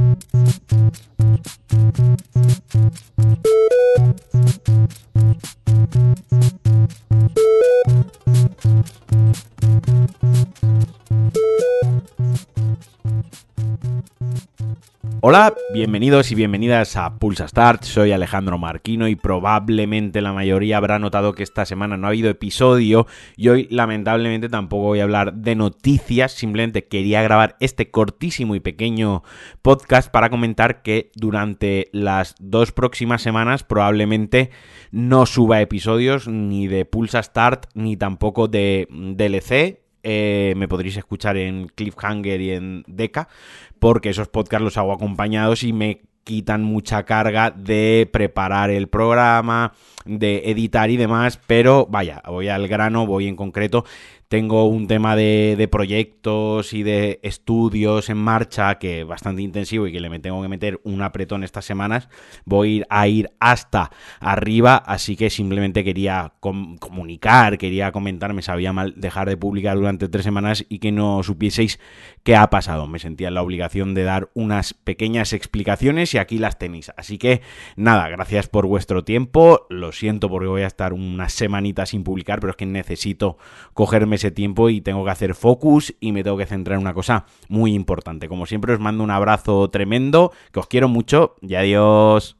Thank you. Hola, bienvenidos y bienvenidas a Pulsa Start. Soy Alejandro Marquino y probablemente la mayoría habrá notado que esta semana no ha habido episodio y hoy lamentablemente tampoco voy a hablar de noticias, simplemente quería grabar este cortísimo y pequeño podcast para comentar que durante las dos próximas semanas probablemente no suba episodios ni de Pulsa Start ni tampoco de DLC eh, me podréis escuchar en Cliffhanger y en Deca, porque esos podcasts los hago acompañados y me quitan mucha carga de preparar el programa, de editar y demás, pero vaya, voy al grano, voy en concreto tengo un tema de, proyectos y de estudios en marcha que bastante intensivo y que le me tengo que meter un apretón estas semanas. Voy a ir hasta arriba, así que simplemente quería comunicar, quería comentar, me sabía mal dejar de publicar durante tres semanas y que no supieseis qué ha pasado. Me sentía en la de dar unas pequeñas explicaciones y aquí las tenéis. Así que nada, gracias por vuestro tiempo. Lo siento porque voy a estar unas semanitas sin publicar, pero es que necesito cogerme ese tiempo y tengo que hacer focus y me tengo que centrar en una cosa muy importante. Como siempre os mando un abrazo tremendo, que os quiero mucho y adiós.